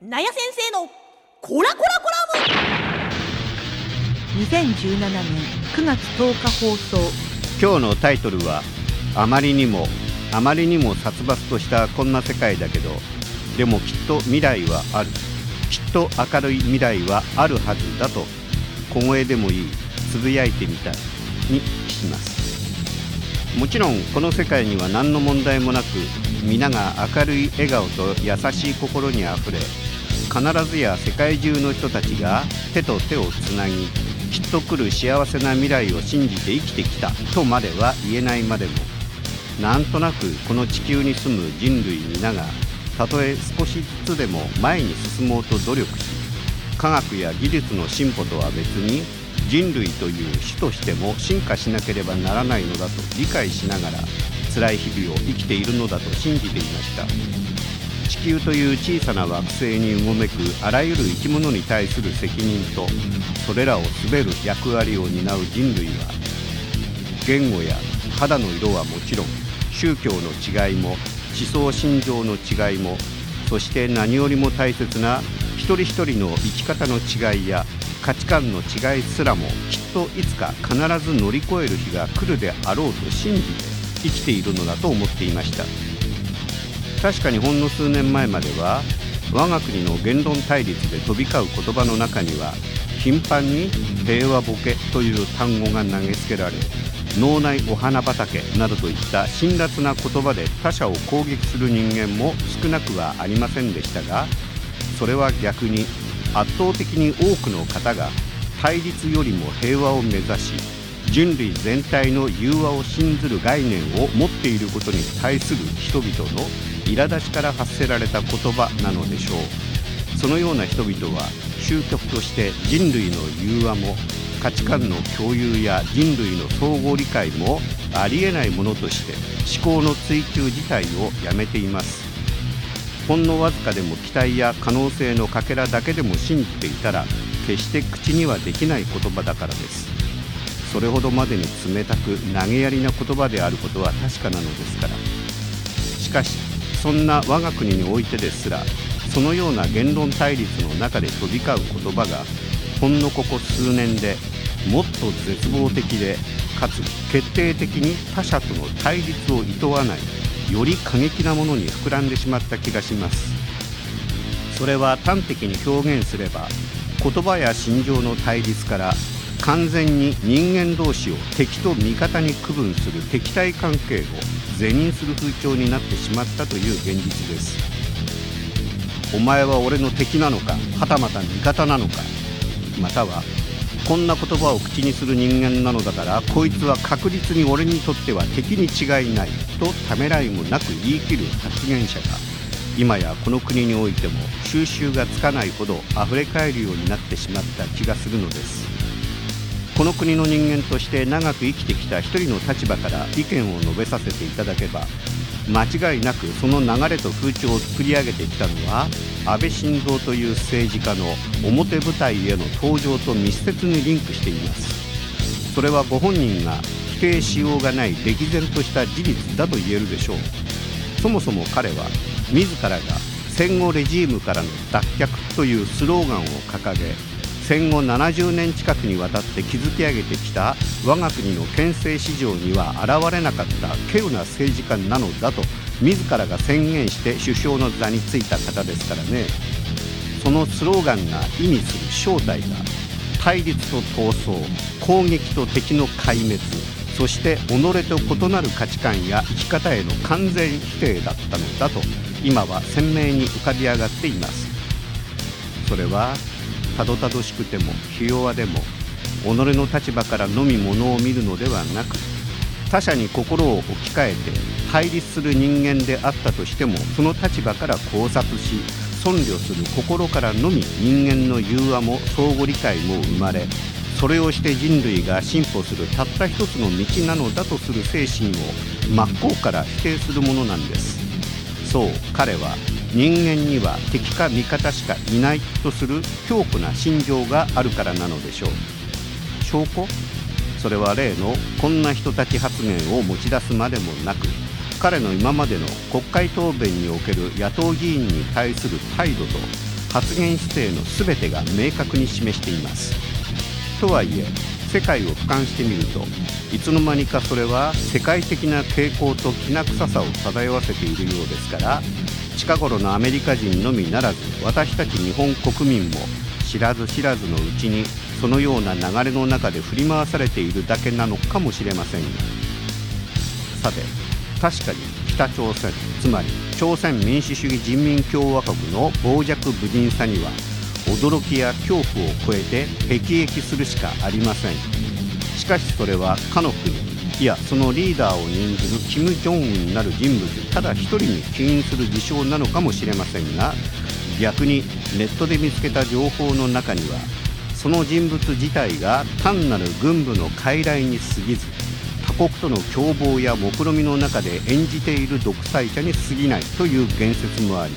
なや先生のコラコラコラム。2017年9月10日放送。今日のタイトルは「あまりにもあまりにも殺伐としたこんな世界だけどでもきっと未来はある。きっと明るい未来はあるはずだと小声でもいいつぶやいてみたいにします。もちろんこの世界には何の問題もなく皆が明るい笑顔と優しい心にあふれ必ずや世界中の人たちが手と手をつなぎきっと来る幸せな未来を信じて生きてきたとまでは言えないまでもなんとなくこの地球に住む人類皆がたとえ少しずつでも前に進もうと努力し科学や技術の進歩とは別に人類という種としても進化しなければならないのだと理解しながら辛い日々を生きているのだと信じていました。地球という小さな惑星にうごめくあらゆる生き物に対する責任とそれらを滑る役割を担う人類は言語や肌の色はもちろん宗教の違いも思想信条の違いもそして何よりも大切な一人一人の生き方の違いや価値観の違いすらもきっといつか必ず乗り越える日が来るであろうと信じて生きているのだと思っていました。確かにほんの数年前までは我が国の言論対立で飛び交う言葉の中には頻繁に平和ボケという単語が投げつけられ脳内お花畑などといった辛辣な言葉で他者を攻撃する人間も少なくはありませんでしたがそれは逆に圧倒的に多くの方が対立よりも平和を目指し人類全体の融和を信ずる概念を持っていることに対する人々の苛立ちから発せられた言葉なのでしょうそのような人々は終局として人類の融和も価値観の共有や人類の相互理解もありえないものとして思考の追求自体をやめています。ほんのわずかでも期待や可能性のかけらだけでも信じていたら決して口にはできない言葉だからです。それほどまでに冷たく投げやりな言葉であることは確かなのですから。しかしそんな我が国においてですらそのような言論対立の中で飛び交う言葉がほんのここ数年でもっと絶望的でかつ決定的に他者との対立を厭わないより過激なものに膨らんでしまった気がします。それは端的に表現すれば言葉や心情の対立から完全に人間同士を敵と味方に区分する敵対関係を是認する風潮になってしまったという現実です。お前は俺の敵なのかはたまた味方なのかまたはこんな言葉を口にする人間なのだからこいつは確実に俺にとっては敵に違いないとためらいもなく言い切る発言者が今やこの国においても収拾がつかないほど溢れ返るようになってしまった気がするのです。この国の人間として長く生きてきた一人の立場から意見を述べさせていただけば間違いなくその流れと風潮を作り上げてきたのは安倍晋三という政治家の表舞台への登場と密接にリンクしています。それはご本人が否定しようがない歴然とした事実だと言えるでしょう。そもそも彼は自らが戦後レジームからの脱却というスローガンを掲げ戦後70年近くにわたって築き上げてきた我が国の憲政史上には現れなかった稀有な政治家なのだと自らが宣言して首相の座に就いた方ですからね。そのスローガンが意味する正体が対立と闘争攻撃と敵の壊滅そして己と異なる価値観や生き方への完全否定だったのだと今は鮮明に浮かび上がっています。それはたどたどしくてもひ弱でも己の立場からのみものを見るのではなく他者に心を置き換えて対立する人間であったとしてもその立場から考察し尊慮する心からのみ人間の融和も相互理解も生まれそれをして人類が進歩するたった一つの道なのだとする精神を真っ向から否定するものなんです。そう彼は人間には敵か味方しかいないとする強固な心情があるからなのでしょう。証拠？それは例のこんな人たち発言を持ち出すまでもなく彼の今までの国会答弁における野党議員に対する態度と発言姿勢の全てが明確に示しています。とはいえ世界を俯瞰してみるといつの間にかそれは世界的な傾向ときな臭さを漂わせているようですから近頃のアメリカ人のみならず私たち日本国民も知らず知らずのうちにそのような流れの中で振り回されているだけなのかもしれませんが。さて確かに北朝鮮つまり朝鮮民主主義人民共和国の傍若無人さには驚きや恐怖を超えて辟易するしかありません。しかしそれはかの国いやそのリーダーを任ずるキム・ジョンウンなる人物ただ一人に起因する事象なのかもしれませんが逆にネットで見つけた情報の中にはその人物自体が単なる軍部の傀儡に過ぎず他国との共謀や目論見みの中で演じている独裁者に過ぎないという言説もあり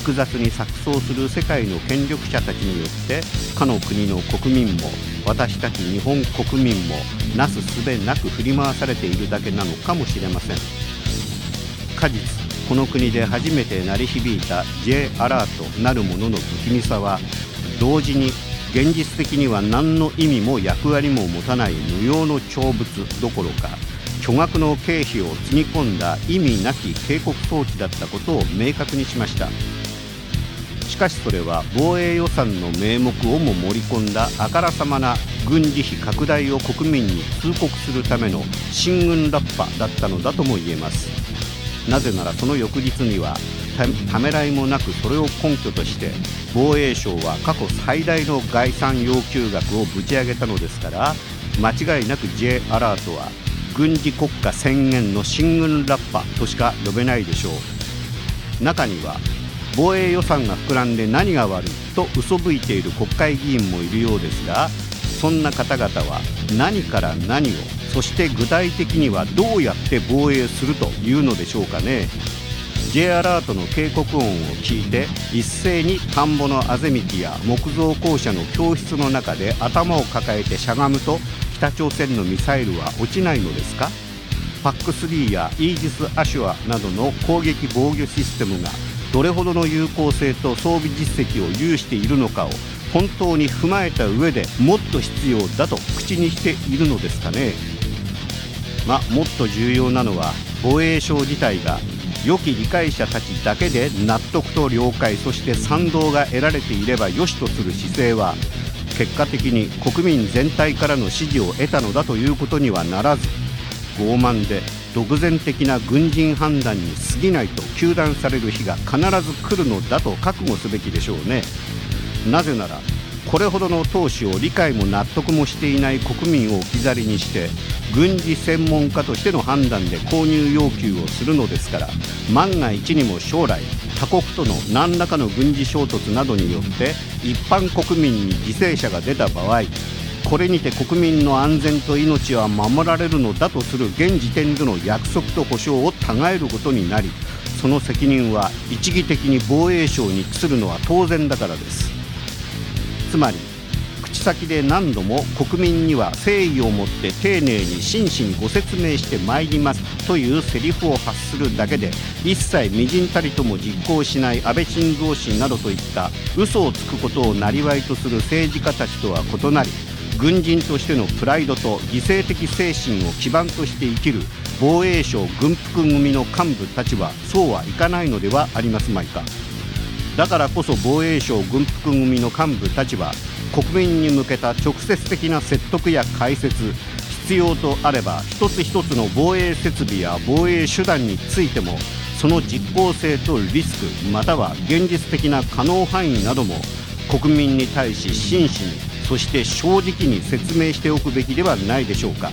複雑に錯綜する世界の権力者たちによってかの国の国民も私たち日本国民もなすすべなく振り回されているだけなのかもしれません。果実この国で初めて鳴り響いた J アラートなるものの不気味さは同時に現実的には何の意味も役割も持たない無用の長物どころか巨額の経費をつぎ込んだ意味なき警告装置だったことを明確にしました。しかしそれは防衛予算の名目をも盛り込んだあからさまな軍事費拡大を国民に通告するための進軍ラッパだったのだとも言えます。なぜならその翌日にはためらいもなくそれを根拠として防衛省は過去最大の概算要求額をぶち上げたのですから間違いなく J アラートは軍事国家宣言の進軍ラッパとしか呼べないでしょう。中には防衛予算が膨らんで何が悪いと嘘吹いている国会議員もいるようですがそんな方々は何から何をそして具体的にはどうやって防衛するというのでしょうかね。J アラートの警告音を聞いて一斉に田んぼのあぜ道や木造校舎の教室の中で頭を抱えてしゃがむと北朝鮮のミサイルは落ちないのですか？PAC3 やイージス・アシュアなどの攻撃防御システムがどれほどの有効性と装備実績を有しているのかを本当に踏まえた上でもっと必要だと口にしているのですかね。まあもっと重要なのは防衛省自体が良き理解者たちだけで納得と了解そして賛同が得られていれば良しとする姿勢は結果的に国民全体からの支持を得たのだということにはならず傲慢で独善的な軍人判断に過ぎないと糾弾される日が必ず来るのだと覚悟すべきでしょうね。なぜならこれほどの投資を理解も納得もしていない国民を置き去りにして軍事専門家としての判断で購入要求をするのですから万が一にも将来他国との何らかの軍事衝突などによって一般国民に犠牲者が出た場合これにて国民の安全と命は守られるのだとする現時点での約束と保証を違えることになりその責任は一義的に防衛省に移るのは当然だからです。つまり口先で何度も国民には誠意を持って丁寧に真摯にご説明してまいりますというセリフを発するだけで一切みじんたりとも実行しない安倍晋三氏などといった嘘をつくことを生りとする政治家たちとは異なり軍人としてのプライドと犠牲的精神を基盤として生きる防衛省軍服組の幹部たちはそうはいかないのではありますまいか。だからこそ防衛省軍服組の幹部たちは国民に向けた直接的な説得や解説必要とあれば一つ一つの防衛設備や防衛手段についてもその実効性とリスクまたは現実的な可能範囲なども国民に対し真摯にそして正直に説明しておくべきではないでしょうか。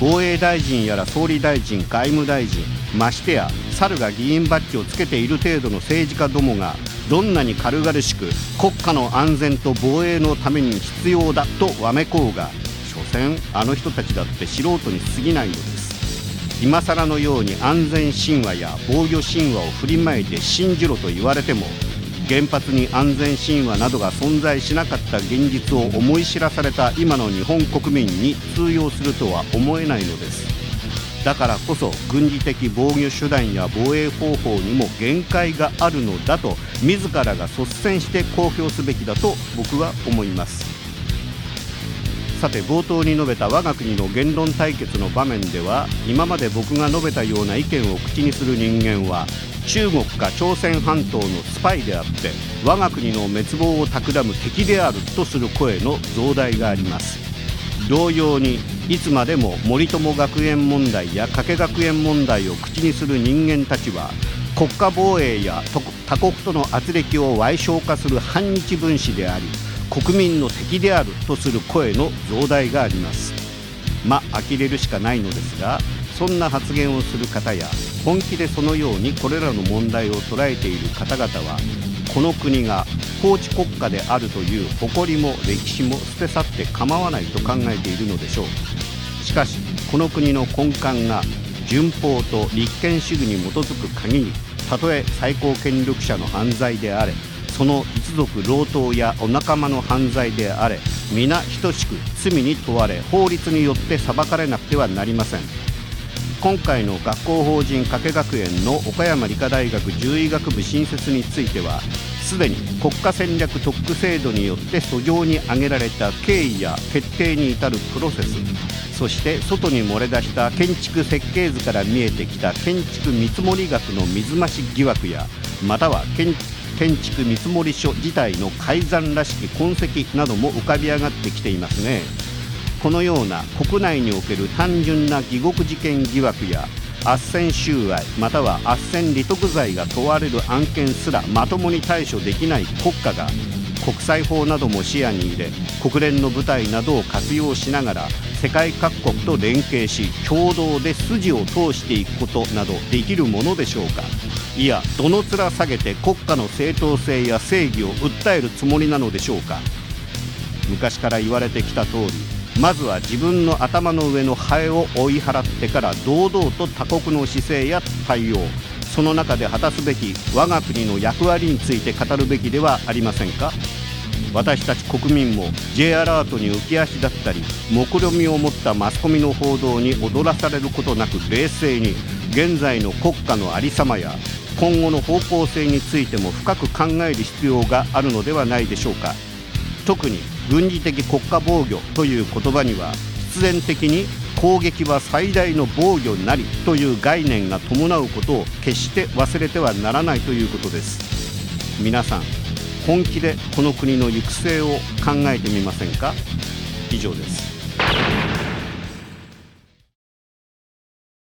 防衛大臣やら総理大臣外務大臣ましてや猿が議員バッジをつけている程度の政治家どもがどんなに軽々しく国家の安全と防衛のために必要だとわめこうが所詮あの人たちだって素人に過ぎないのです。今更のように安全神話や防御神話を振りまいて信じろと言われても原発に安全神話などが存在しなかった現実を思い知らされた今の日本国民に通用するとは思えないのです。だからこそ軍事的防御手段や防衛方法にも限界があるのだと自らが率先して公表すべきだと僕は思います。さて冒頭に述べた我が国の言論対決の場面では今まで僕が述べたような意見を口にする人間は中国か朝鮮半島のスパイであって我が国の滅亡を企む敵であるとする声の増大があります。同様にいつまでも森友学園問題や加計学園問題を口にする人間たちは国家防衛や他国との圧力を矮小化する反日分子であり国民の敵であるとする声の増大があります。まあ呆れるしかないのですがそんな発言をする方や本気でそのようにこれらの問題を捉えている方々はこの国が法治国家であるという誇りも歴史も捨て去って構わないと考えているのでしょう。しかしこの国の根幹が順法と立憲主義に基づく限りたとえ最高権力者の犯罪であれその一族老頭やお仲間の犯罪であれ皆等しく罪に問われ法律によって裁かれなくてはなりません。今回の学校法人加計学園の岡山理科大学獣医学部新設についてはすでに国家戦略特区制度によって訴状に挙げられた経緯や決定に至るプロセスそして外に漏れ出した建築設計図から見えてきた建築見積額の水増し疑惑やまたは建建築見積書自体の改ざんらしき痕跡なども浮かび上がってきていますね。このような国内における単純な疑獄事件疑惑や斡旋収賄または斡旋利得罪が問われる案件すらまともに対処できない国家が国際法なども視野に入れ国連の部隊などを活用しながら世界各国と連携し共同で筋を通していくことなどできるものでしょうか。いやどの面下げて国家の正当性や正義を訴えるつもりなのでしょうか。昔から言われてきた通りまずは自分の頭の上のハエを追い払ってから堂々と他国の姿勢や対応。その中で果たすべき我が国の役割について語るべきではありませんか？私たち国民も J アラートに浮き足だったり目論見を持ったマスコミの報道に踊らされることなく冷静に現在の国家の在りさまや今後の方向性についても深く考える必要があるのではないでしょうか。特に軍事的国家防御という言葉には必然的に攻撃は最大の防御なりという概念が伴うことを決して忘れてはならないということです。皆さん本気でこの国の行く末を考えてみませんか？以上です。